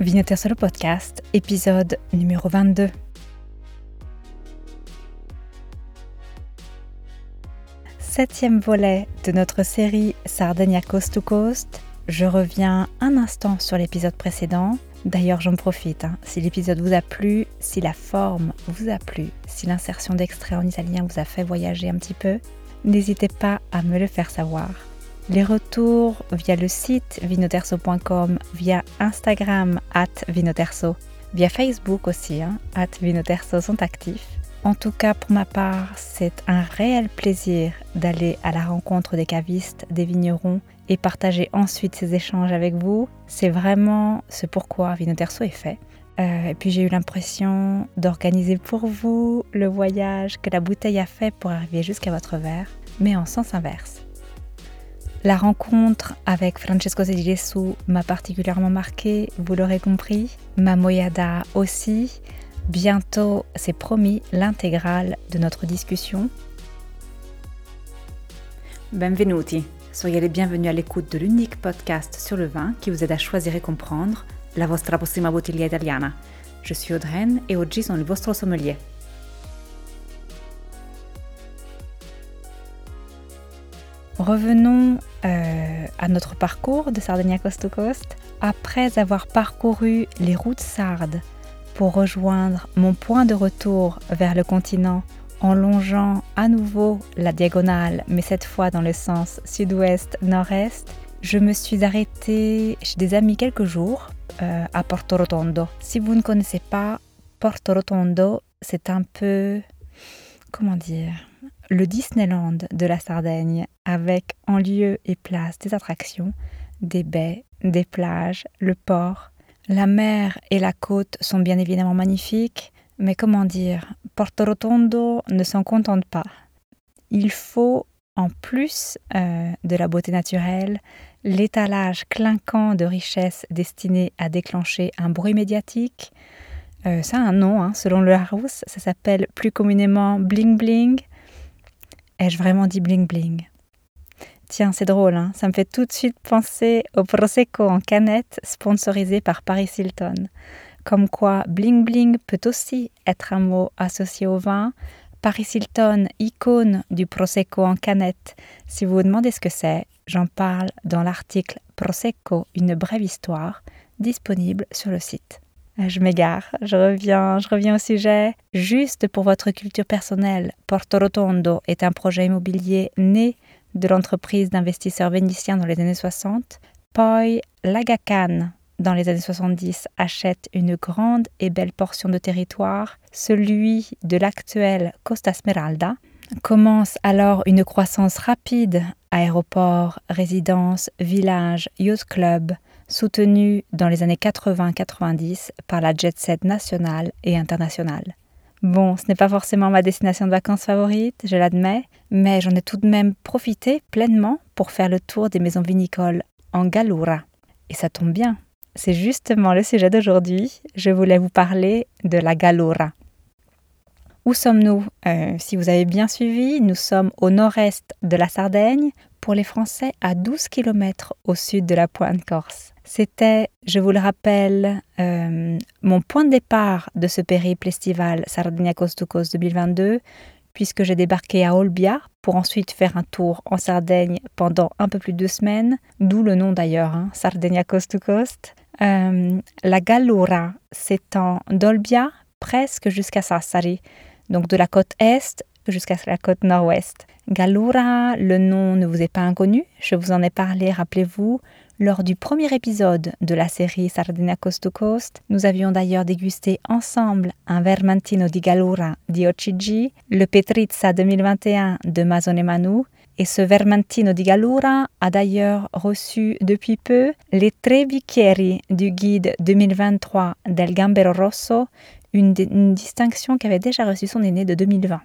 Vinoter sur le podcast, épisode numéro 22. Septième volet de notre série Sardinia Coast to Coast. Je reviens un instant sur l'épisode précédent. D'ailleurs, j'en profite. hein. Si l'épisode vous a plu, si la forme vous a plu, si l'insertion d'extraits en italien vous a fait voyager un petit peu, n'hésitez pas à me le faire savoir. Les retours via le site vinoterso.com, via Instagram at vinoterso, via Facebook aussi, hein, at vinoterso sont actifs. En tout cas, pour ma part, c'est un réel plaisir d'aller à la rencontre des cavistes, des vignerons et partager ensuite ces échanges avec vous. C'est vraiment ce pourquoi Vinoterso est fait. Euh, et puis j'ai eu l'impression d'organiser pour vous le voyage que la bouteille a fait pour arriver jusqu'à votre verre, mais en sens inverse. La rencontre avec Francesco Zedilesu m'a particulièrement marqué, vous l'aurez compris. Ma moyada aussi. Bientôt, c'est promis, l'intégrale de notre discussion. Benvenuti. Soyez les bienvenus à l'écoute de l'unique podcast sur le vin qui vous aide à choisir et comprendre la vostra prossima bottiglia italiana. Je suis Audreyne et oggi sono il vostro sommelier. Revenons euh, à notre parcours de Sardinia Coast to Coast. Après avoir parcouru les routes sardes pour rejoindre mon point de retour vers le continent en longeant à nouveau la diagonale, mais cette fois dans le sens sud-ouest-nord-est, je me suis arrêtée chez des amis quelques jours euh, à Porto Rotondo. Si vous ne connaissez pas, Porto Rotondo, c'est un peu, comment dire, le Disneyland de la Sardaigne, avec en lieu et place des attractions, des baies, des plages, le port. La mer et la côte sont bien évidemment magnifiques, mais comment dire, Porto Rotondo ne s'en contente pas. Il faut, en plus euh, de la beauté naturelle, l'étalage clinquant de richesses destinées à déclencher un bruit médiatique. Euh, ça a un nom, hein, selon le Larousse, ça s'appelle plus communément bling bling. Ai-je vraiment dit bling bling? Tiens, c'est drôle, hein ça me fait tout de suite penser au Prosecco en canette sponsorisé par Paris Hilton. Comme quoi, bling bling peut aussi être un mot associé au vin. Paris Hilton, icône du Prosecco en canette. Si vous vous demandez ce que c'est, j'en parle dans l'article Prosecco, une brève histoire, disponible sur le site. Je m'égare, je reviens, je reviens au sujet. Juste pour votre culture personnelle, Porto Rotondo est un projet immobilier né de l'entreprise d'investisseurs vénitiens dans les années 60. Poi Lagacan, dans les années 70, achète une grande et belle portion de territoire, celui de l'actuelle Costa Smeralda. Commence alors une croissance rapide, aéroport, résidence, village, yacht club, soutenu dans les années 80-90 par la jet set nationale et internationale. Bon, ce n'est pas forcément ma destination de vacances favorite, je l'admets, mais j'en ai tout de même profité pleinement pour faire le tour des maisons vinicoles en Gallura. Et ça tombe bien, c'est justement le sujet d'aujourd'hui. Je voulais vous parler de la Gallura. Où sommes-nous Euh, Si vous avez bien suivi, nous sommes au nord-est de la Sardaigne, pour les Français à 12 km au sud de la pointe corse. C'était, je vous le rappelle, euh, mon point de départ de ce périple estival Sardinia Coast to Coast 2022, puisque j'ai débarqué à Olbia pour ensuite faire un tour en Sardaigne pendant un peu plus de deux semaines, d'où le nom d'ailleurs, hein, Sardinia Coast to Coast. Euh, la Gallura s'étend d'Olbia presque jusqu'à Sassari, donc de la côte est jusqu'à la côte nord-ouest. Gallura, le nom ne vous est pas inconnu, je vous en ai parlé, rappelez-vous, lors du premier épisode de la série Sardinia Coast to Coast. Nous avions d'ailleurs dégusté ensemble un Vermentino di Gallura di Ocigi, le Petrizza 2021 de Masone Manu, et ce Vermentino di Gallura a d'ailleurs reçu depuis peu les Tre Bicchieri du guide 2023 del Gambero Rosso, une, une distinction qu'avait déjà reçu son aîné de 2020.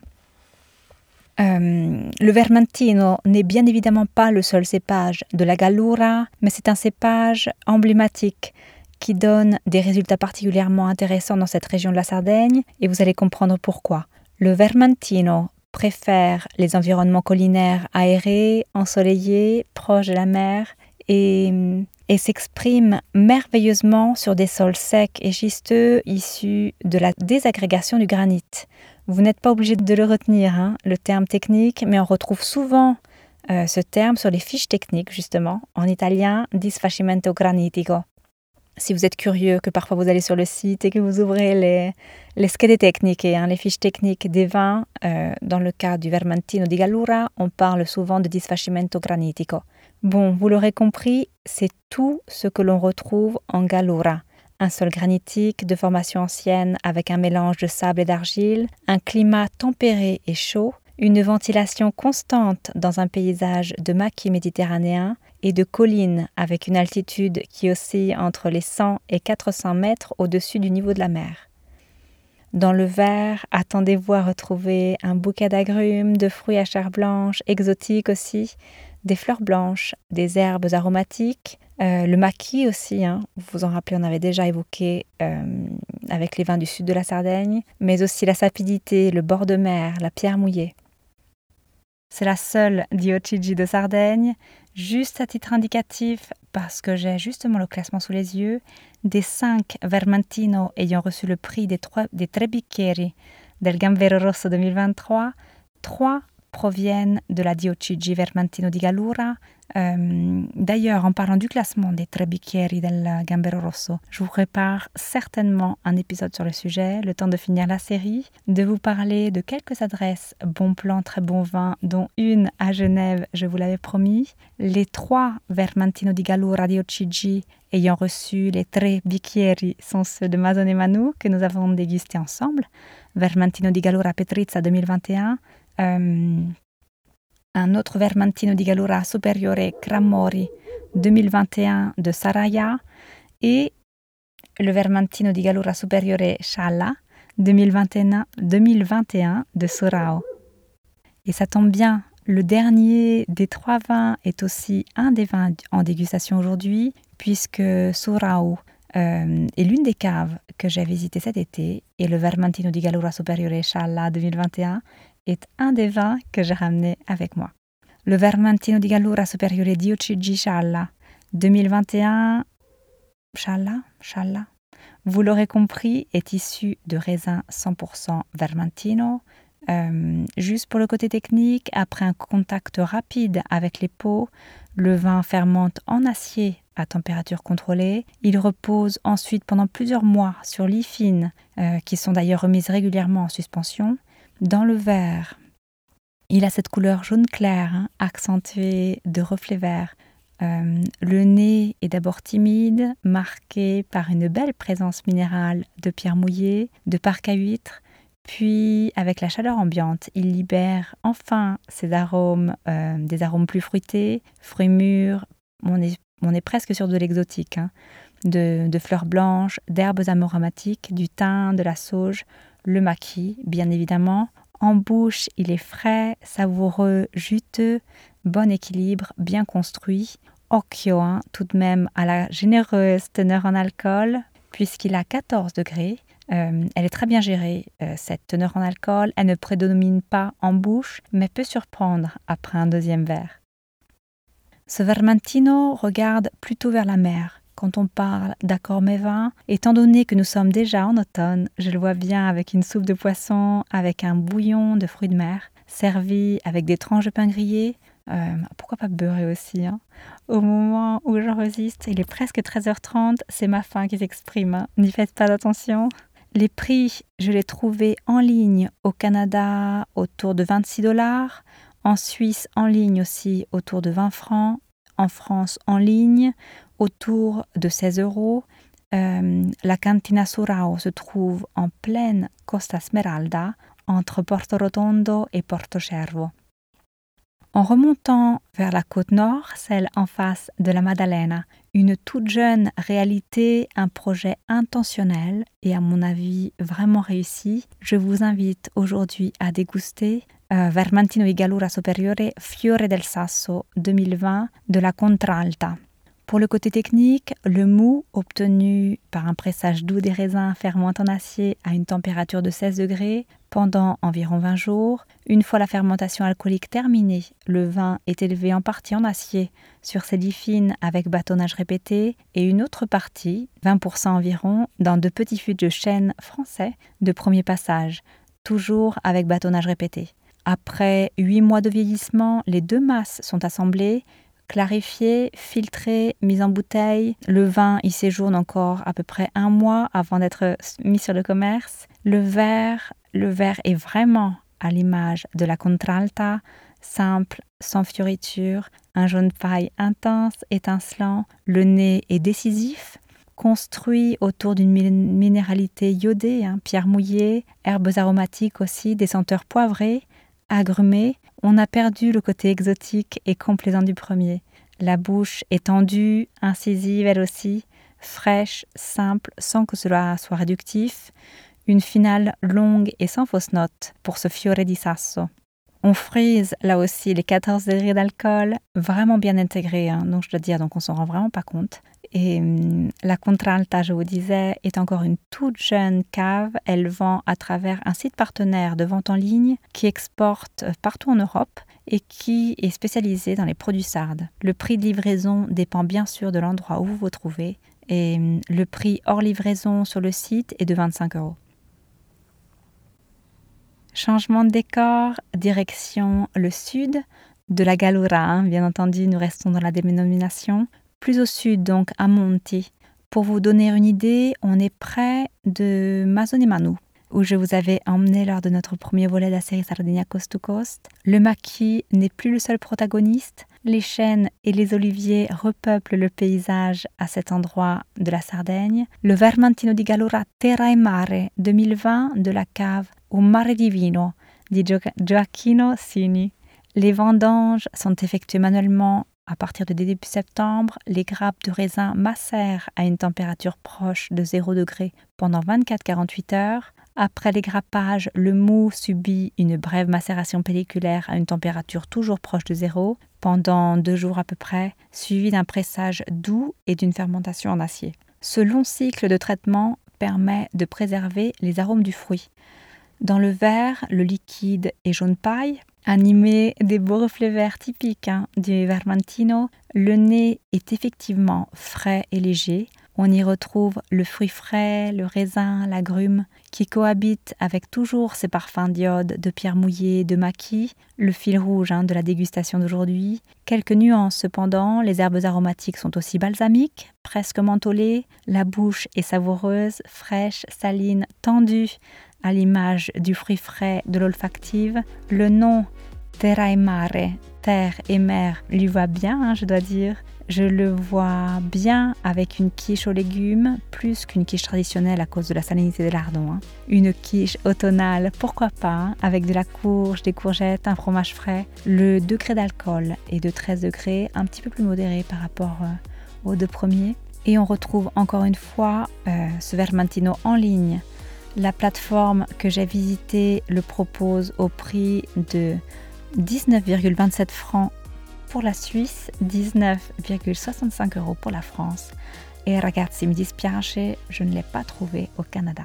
Euh, le Vermentino n'est bien évidemment pas le seul cépage de la Gallura, mais c'est un cépage emblématique qui donne des résultats particulièrement intéressants dans cette région de la Sardaigne, et vous allez comprendre pourquoi. Le Vermentino préfère les environnements collinaires aérés, ensoleillés, proches de la mer, et et s'exprime merveilleusement sur des sols secs et schisteux issus de la désagrégation du granit. Vous n'êtes pas obligé de le retenir, hein, le terme technique, mais on retrouve souvent euh, ce terme sur les fiches techniques, justement, en italien, disfacimento granitico. Si vous êtes curieux, que parfois vous allez sur le site et que vous ouvrez les, les schede techniques, hein, les fiches techniques des vins, euh, dans le cas du Vermentino di Gallura, on parle souvent de disfacimento granitico. Bon, vous l'aurez compris, c'est tout ce que l'on retrouve en Gallura. Un sol granitique de formation ancienne avec un mélange de sable et d'argile, un climat tempéré et chaud, une ventilation constante dans un paysage de maquis méditerranéen et de collines avec une altitude qui oscille entre les 100 et 400 mètres au-dessus du niveau de la mer. Dans le verre, attendez-vous à retrouver un bouquet d'agrumes, de fruits à chair blanche, exotiques aussi, des fleurs blanches, des herbes aromatiques, euh, le maquis aussi, hein, vous vous en rappelez, on avait déjà évoqué euh, avec les vins du sud de la Sardaigne, mais aussi la sapidité, le bord de mer, la pierre mouillée. C'est la seule Diocigi de Sardaigne, juste à titre indicatif, parce que j'ai justement le classement sous les yeux, des cinq Vermentino ayant reçu le prix des, trois, des Tre del Gambero Rosso 2023, trois proviennent de la Diocigi Vermentino di Gallura. Euh, d'ailleurs, en parlant du classement des Tre del Gambero Rosso, je vous prépare certainement un épisode sur le sujet, le temps de finir la série, de vous parler de quelques adresses bon plan, très bon vin, dont une à Genève, je vous l'avais promis. Les trois Vermentino di Gallura Diocigi ayant reçu les Tre Bicchieri sont ceux de Mazon Manu que nous avons dégustés ensemble. Vermentino di Gallura Petrizza 2021, euh, un autre Vermentino di Gallura Superiore Cramori 2021 de Saraya et le Vermentino di Gallura Superiore Challa 2021, 2021 de Sorao. Et ça tombe bien, le dernier des trois vins est aussi un des vins en dégustation aujourd'hui, puisque Sorao euh, est l'une des caves que j'ai visitées cet été, et le Vermentino di Gallura Superiore Challa 2021 est un des vins que j'ai ramené avec moi. Le Vermentino di Gallura Superiore Diocigi Challa 2021. Challa Challa Vous l'aurez compris, est issu de raisins 100% Vermentino. Euh, juste pour le côté technique, après un contact rapide avec les peaux, le vin fermente en acier à température contrôlée. Il repose ensuite pendant plusieurs mois sur lit fine, euh, qui sont d'ailleurs remises régulièrement en suspension. Dans le verre, il a cette couleur jaune clair, hein, accentuée de reflets verts. Euh, le nez est d'abord timide, marqué par une belle présence minérale de pierre mouillée, de parc à huîtres, puis avec la chaleur ambiante, il libère enfin ses arômes, euh, des arômes plus fruités, fruits mûrs, on est, on est presque sur de l'exotique, hein, de, fleurs blanches, d'herbes aromatiques, du thym, de la sauge, le maquis, bien évidemment. En bouche, il est frais, savoureux, juteux, bon équilibre, bien construit. Hein, tout de même, à la généreuse teneur en alcool, puisqu'il a 14 degrés. Euh, elle est très bien gérée, euh, cette teneur en alcool. Elle ne prédomine pas en bouche, mais peut surprendre après un deuxième verre. Ce Vermentino regarde plutôt vers la mer quand on parle d'accord mes vins. Étant donné que nous sommes déjà en automne, je le vois bien avec une soupe de poisson, avec un bouillon de fruits de mer, servi avec des tranches de pain grillé. Euh, pourquoi pas beurré aussi hein. Au moment où j'enregistre, il est presque 13h30, c'est ma faim qui s'exprime. Hein. N'y faites pas attention. Les prix, je les trouvés en ligne au Canada autour de 26 dollars, en Suisse en ligne aussi autour de 20 francs, en France en ligne autour de 16 euros. Euh, la Cantina Surao se trouve en pleine Costa Smeralda, entre Porto Rotondo et Porto Cervo. En remontant vers la côte nord, celle en face de la Maddalena, une toute jeune réalité, un projet intentionnel et à mon avis vraiment réussi, je vous invite aujourd'hui à déguster euh, Vermentino Superiore Fiore del Sasso 2020 de la Contralta. Pour le côté technique, le mou, obtenu par un pressage doux des raisins fermentent en acier à une température de 16 degrés pendant environ 20 jours. Une fois la fermentation alcoolique terminée, le vin est élevé en partie en acier sur lits fines avec bâtonnage répété et une autre partie, 20% environ, dans de petits fûts de chêne français de premier passage, toujours avec bâtonnage répété. Après 8 mois de vieillissement, les deux masses sont assemblées clarifié, filtré, mis en bouteille. Le vin y séjourne encore à peu près un mois avant d'être mis sur le commerce. Le verre, le verre est vraiment à l'image de la Contralta, simple, sans fioriture, un jaune paille intense, étincelant. Le nez est décisif, construit autour d'une minéralité iodée, hein, pierre mouillée, herbes aromatiques aussi, des senteurs poivrées, agrumées, on a perdu le côté exotique et complaisant du premier. La bouche est tendue, incisive elle aussi, fraîche, simple, sans que cela soit réductif. Une finale longue et sans fausse note pour ce fiore di sasso. On frise là aussi les 14 degrés d'alcool, vraiment bien intégrés, hein, donc je dois dire, donc on s'en rend vraiment pas compte. Et hum, la Contralta, je vous disais, est encore une toute jeune cave. Elle vend à travers un site partenaire de vente en ligne qui exporte partout en Europe et qui est spécialisé dans les produits sardes. Le prix de livraison dépend bien sûr de l'endroit où vous vous trouvez et hum, le prix hors livraison sur le site est de 25 euros. Changement de décor, direction le sud de la Galura. Hein. Bien entendu, nous restons dans la dénomination plus au sud, donc à Monti. Pour vous donner une idée, on est près de Mazonemanu, où je vous avais emmené lors de notre premier volet de la série Sardinia Coast to Coast. Le maquis n'est plus le seul protagoniste. Les chênes et les oliviers repeuplent le paysage à cet endroit de la Sardaigne. Le Vermentino di Gallura Terra e Mare 2020 de la cave au Mare Divino di Gioacchino Sini. Les vendanges sont effectuées manuellement à partir de début septembre, les grappes de raisin macèrent à une température proche de 0 degré pendant 24-48 heures. Après les grappages, le mou subit une brève macération pelliculaire à une température toujours proche de zéro pendant deux jours à peu près, suivi d'un pressage doux et d'une fermentation en acier. Ce long cycle de traitement permet de préserver les arômes du fruit. Dans le verre, le liquide est jaune paille, Animé des beaux reflets verts typiques hein, du Vermentino, le nez est effectivement frais et léger. On y retrouve le fruit frais, le raisin, l'agrume, qui cohabitent avec toujours ces parfums d'iode, de pierre mouillée, de maquis, le fil rouge hein, de la dégustation d'aujourd'hui. Quelques nuances cependant, les herbes aromatiques sont aussi balsamiques, presque mentholées, la bouche est savoureuse, fraîche, saline, tendue, à l'image du fruit frais de l'olfactive. Le nom Terra e Mare, terre et mer, lui va bien, hein, je dois dire. Je le vois bien avec une quiche aux légumes, plus qu'une quiche traditionnelle à cause de la salinité de lardon. Hein. Une quiche automnale, pourquoi pas, hein, avec de la courge, des courgettes, un fromage frais. Le degré d'alcool est de 13 degrés, un petit peu plus modéré par rapport euh, aux deux premiers. Et on retrouve encore une fois euh, ce Vermentino en ligne la plateforme que j'ai visitée le propose au prix de 19,27 francs pour la Suisse, 19,65 euros pour la France. Et ragazzi, mi dispiace, je ne l'ai pas trouvé au Canada.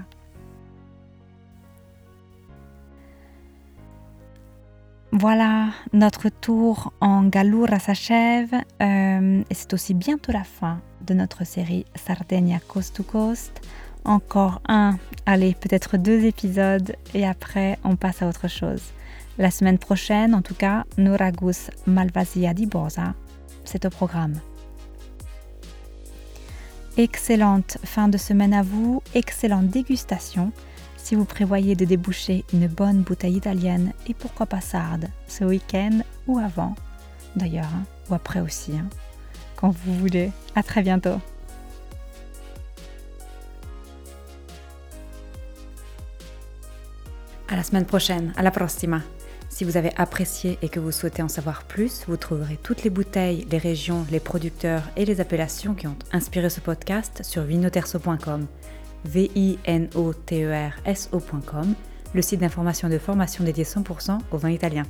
Voilà, notre tour en Gallura s'achève euh, et c'est aussi bientôt la fin de notre série Sardinia Coast to Coast encore un, allez, peut-être deux épisodes et après on passe à autre chose. La semaine prochaine, en tout cas, Noragus Malvasia di Bosa, c'est au programme. Excellente fin de semaine à vous, excellente dégustation si vous prévoyez de déboucher une bonne bouteille italienne et pourquoi pas sarde ce week-end ou avant, d'ailleurs, hein, ou après aussi, hein, quand vous voulez. À très bientôt. À la semaine prochaine, à la prossima. Si vous avez apprécié et que vous souhaitez en savoir plus, vous trouverez toutes les bouteilles, les régions, les producteurs et les appellations qui ont inspiré ce podcast sur vinoterso.com, v i n o t e r s le site d'information et de formation dédié 100% au vin italien.